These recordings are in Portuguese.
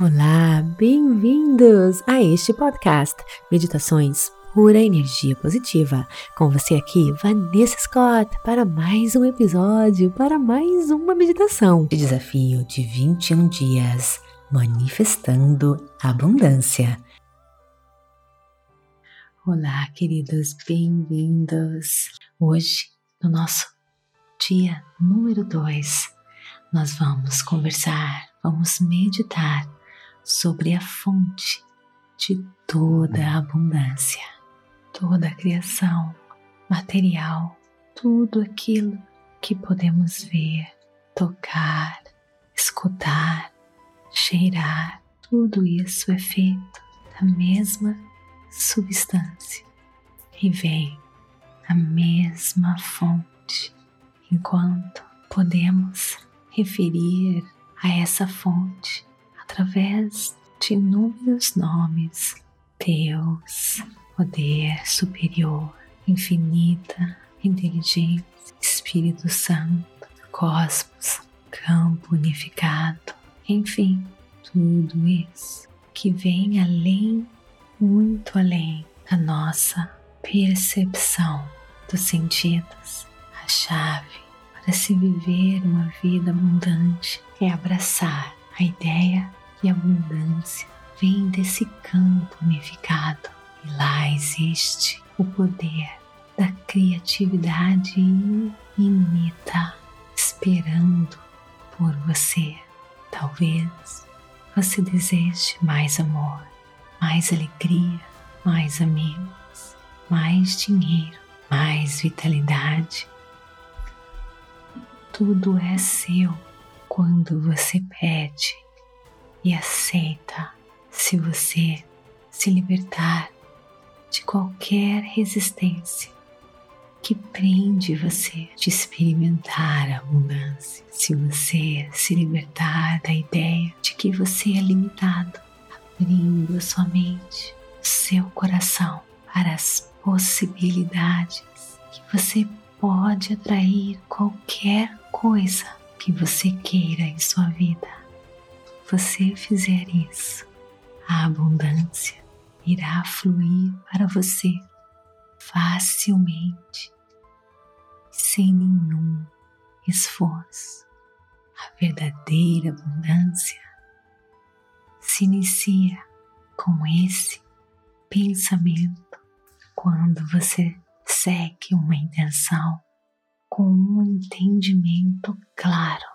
Olá, bem-vindos a este podcast Meditações Pura Energia Positiva. Com você aqui, Vanessa Scott, para mais um episódio, para mais uma meditação de desafio de 21 dias, manifestando abundância. Olá, queridos, bem-vindos. Hoje, no nosso dia número 2, nós vamos conversar, vamos meditar sobre a fonte de toda a abundância, toda a criação material, tudo aquilo que podemos ver, tocar, escutar, cheirar, tudo isso é feito da mesma substância e vem da mesma fonte, enquanto podemos referir a essa fonte através de inúmeros nomes: Deus, poder superior, infinita, inteligência, Espírito Santo, cosmos, campo unificado, enfim, tudo isso que vem além, muito além da nossa percepção dos sentidos, a chave para se viver uma vida abundante é abraçar a ideia de abundância vem desse campo unificado e lá existe o poder da criatividade infinita esperando por você. Talvez você deseje mais amor, mais alegria, mais amigos, mais dinheiro, mais vitalidade. Tudo é seu quando você pede e aceita se você se libertar de qualquer resistência que prende você de experimentar a abundância. Se você se libertar da ideia de que você é limitado, abrindo a sua mente, o seu coração para as possibilidades que você pode atrair qualquer coisa que você queira em sua vida. Você fizer isso, a abundância irá fluir para você facilmente, sem nenhum esforço. A verdadeira abundância se inicia com esse pensamento quando você segue uma intenção com um entendimento claro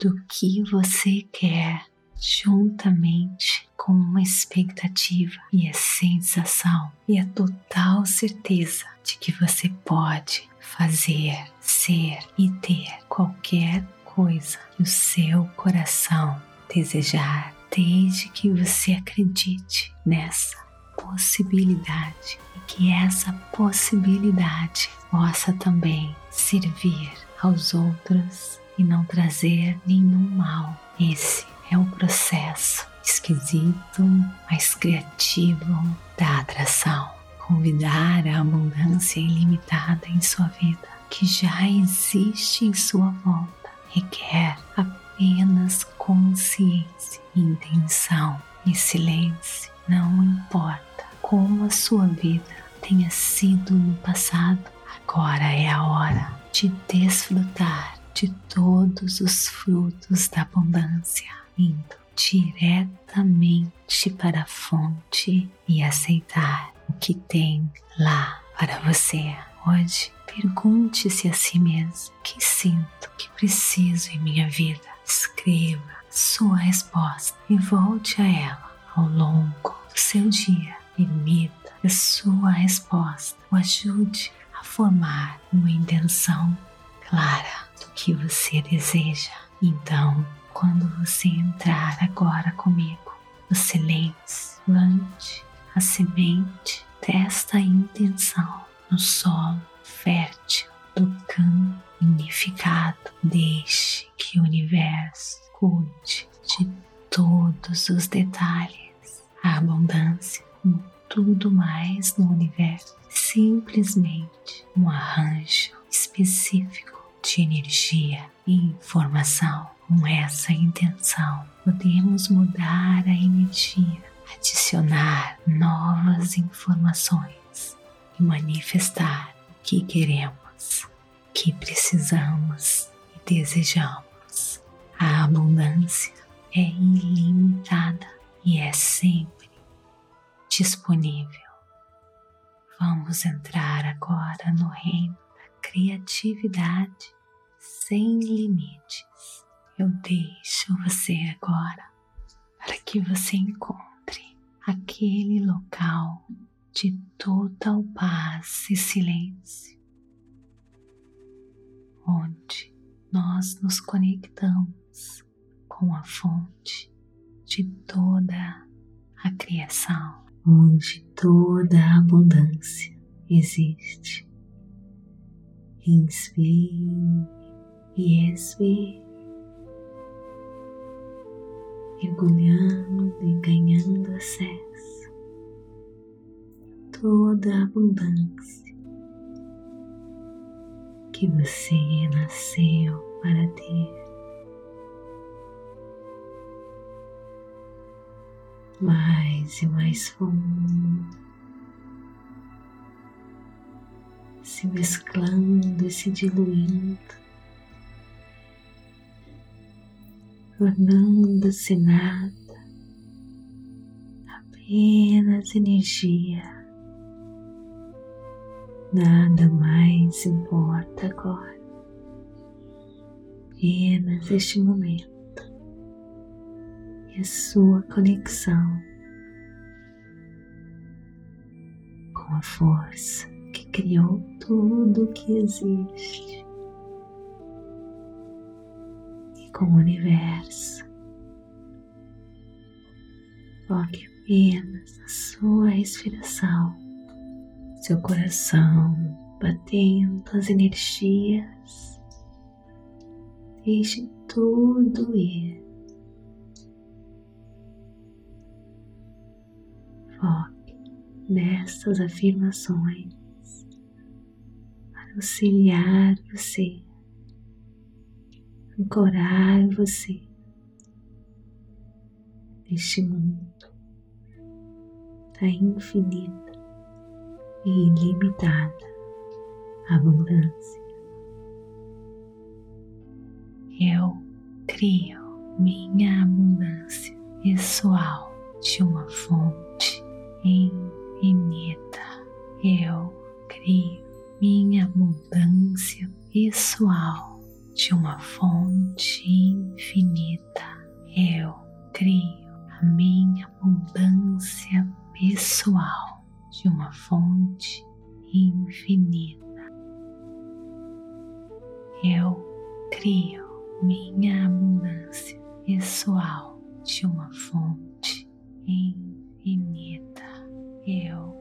do que você quer, juntamente com uma expectativa e a sensação e a total certeza de que você pode fazer, ser e ter qualquer coisa que o seu coração desejar, desde que você acredite nessa possibilidade e que essa possibilidade possa também servir aos outros e não trazer nenhum mal. Esse é o processo esquisito, mas criativo da atração. Convidar a abundância ilimitada em sua vida, que já existe em sua volta, requer apenas consciência, intenção e silêncio. Não importa como a sua vida tenha sido no passado, Agora é a hora de desfrutar de todos os frutos da abundância, indo diretamente para a fonte e aceitar o que tem lá para você. Hoje, pergunte-se a si mesmo: o que sinto que preciso em minha vida? Escreva sua resposta e volte a ela ao longo do seu dia. Permita que sua resposta o ajude a formar uma intenção clara do que você deseja. Então, quando você entrar agora comigo silêncio, plante a semente desta intenção no solo fértil do campo unificado. Deixe que o universo cuide de todos os detalhes, a abundância, como tudo mais no universo simplesmente um arranjo específico de energia e informação. com essa intenção, podemos mudar a energia, adicionar novas informações e manifestar o que queremos, o que precisamos e desejamos. A abundância é ilimitada e é sempre disponível. Vamos entrar agora no reino criatividade sem limites. Eu deixo você agora para que você encontre aquele local de total paz e silêncio, onde nós nos conectamos com a fonte de toda a criação, onde toda a abundância existe. Inspire e expire, mergulhando e ganhando acesso toda a abundância que você nasceu para ter. mais e mais fundo, se mesclando e se diluindo, tornando-se nada, apenas energia. Nada mais importa agora, apenas este momento e a sua conexão com a força que criou tudo o que existe e com o universo. Foque apenas na sua respiração, seu coração batendo as energias. Deixe tudo ir Foque nessas afirmações auxiliar você, ancorar você neste mundo da infinita e ilimitada abundância. Eu crio minha abundância pessoal de uma fonte infinita. Eu crio minha abundância pessoal de uma fonte infinita. Eu crio a minha abundância pessoal de uma fonte infinita. Eu crio minha abundância pessoal de uma fonte infinita. Eu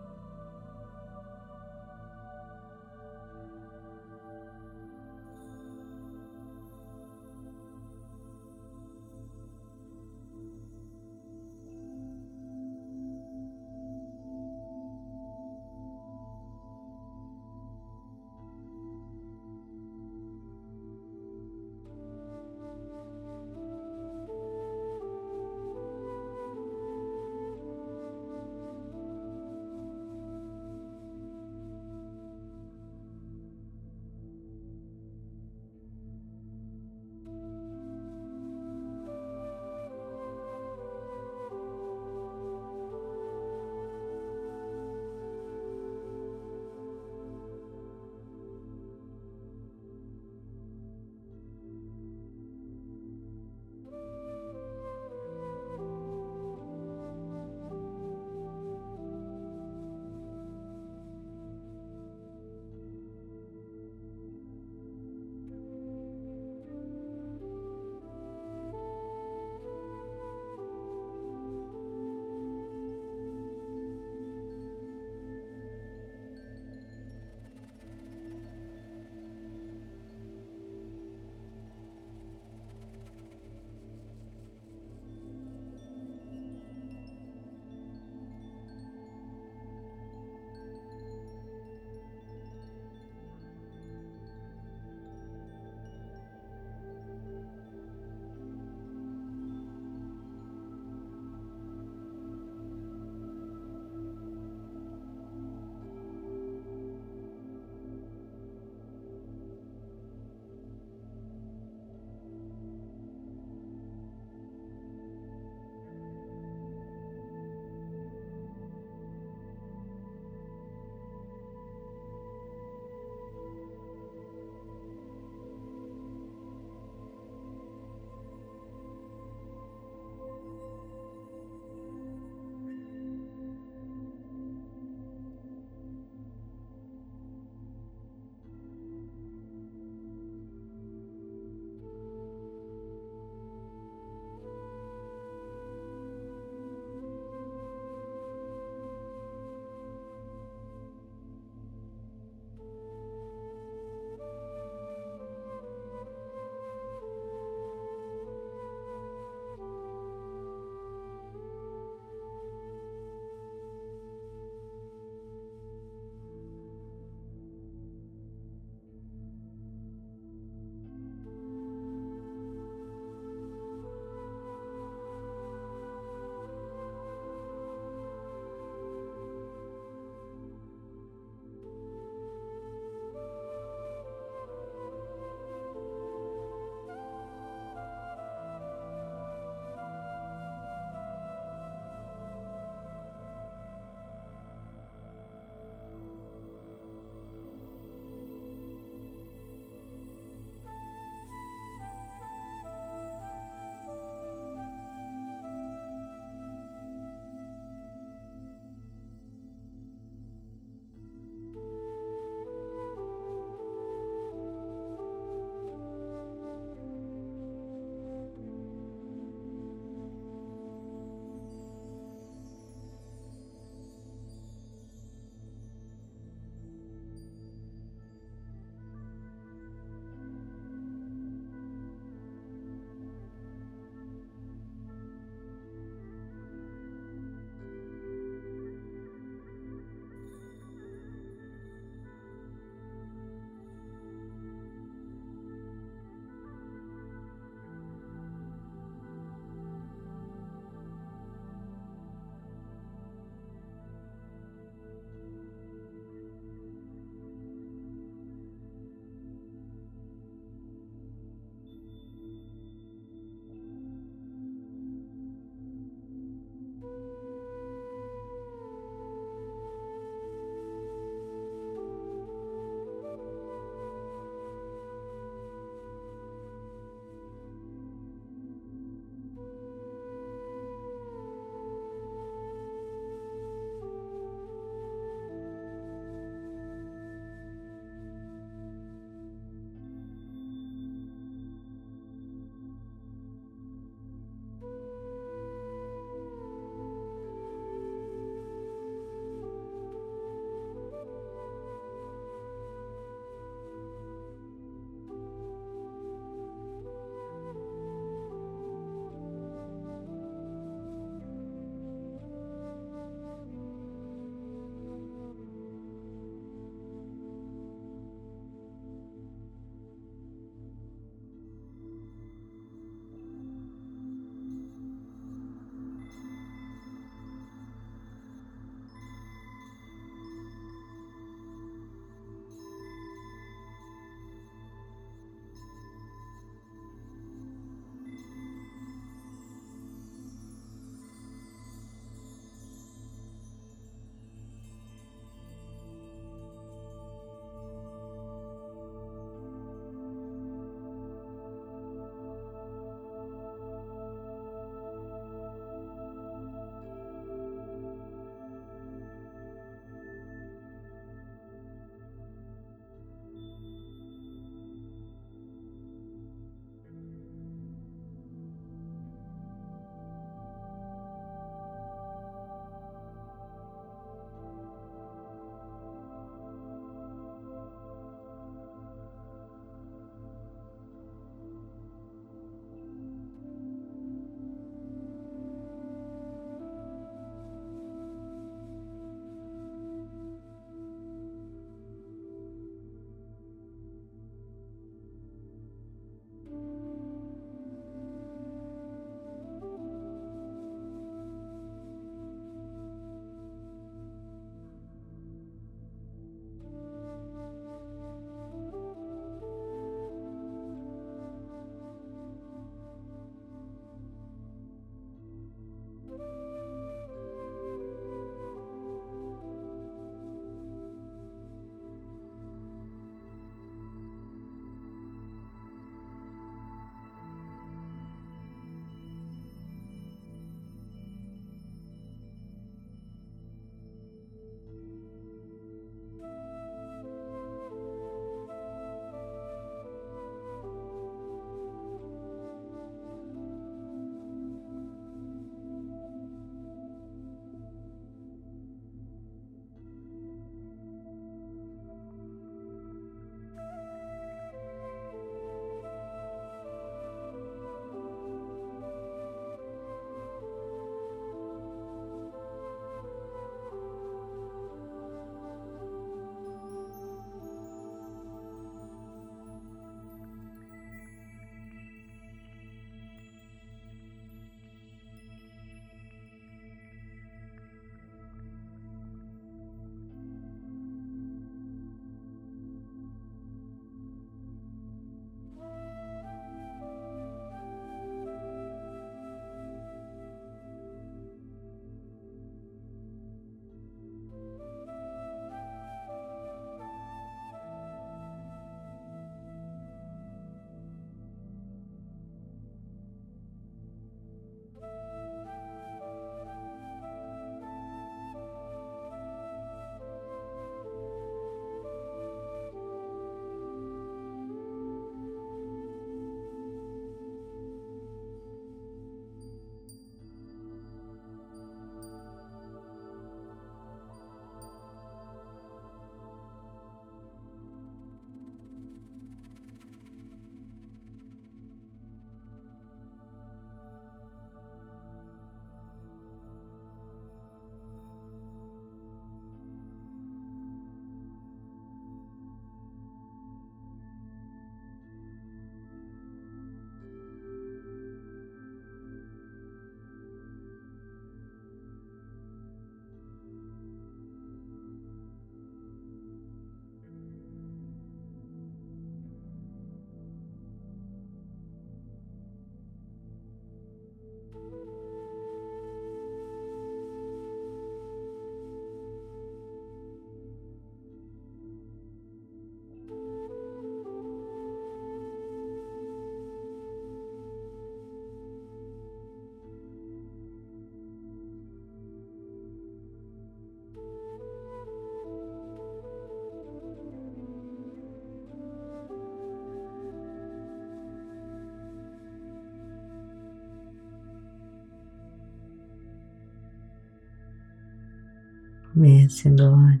Comece agora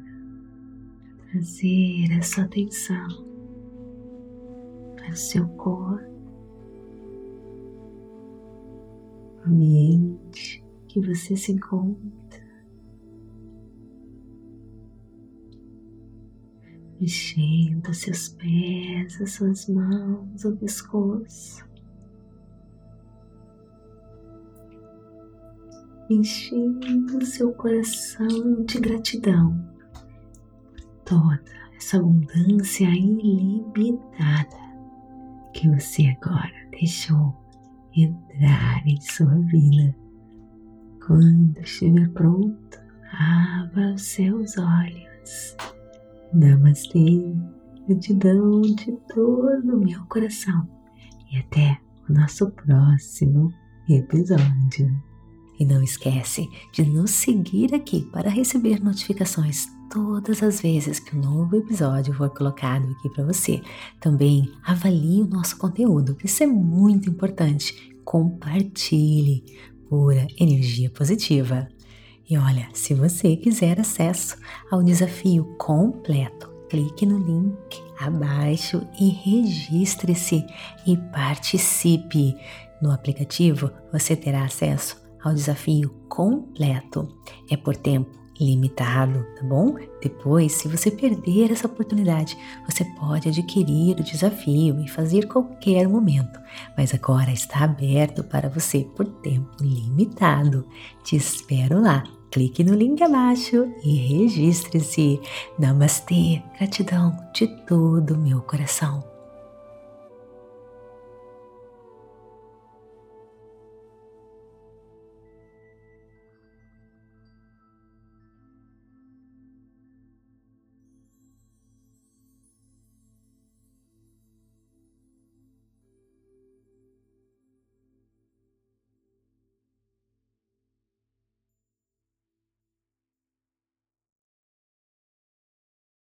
a trazer essa atenção para o seu corpo, o ambiente que você se encontra, mexendo seus pés, as suas mãos, o pescoço. Enchendo seu coração de gratidão por toda essa abundância ilimitada que você agora deixou entrar em sua vida. Quando estiver pronto, abra os seus olhos. Namastê, gratidão de todo o meu coração e até o nosso próximo episódio. E não esquece de nos seguir aqui para receber notificações todas as vezes que um novo episódio for colocado aqui para você. Também avalie o nosso conteúdo, isso é muito importante. Compartilhe pura energia positiva. E olha, se você quiser acesso ao desafio completo, clique no link abaixo e registre-se e participe. No aplicativo você terá acesso ao desafio completo. É por tempo limitado, tá bom? Depois, se você perder essa oportunidade, você pode adquirir o desafio e fazer qualquer momento, mas agora está aberto para você por tempo limitado. Te espero lá. Clique no link abaixo e registre-se. Namastê, gratidão de todo o meu coração.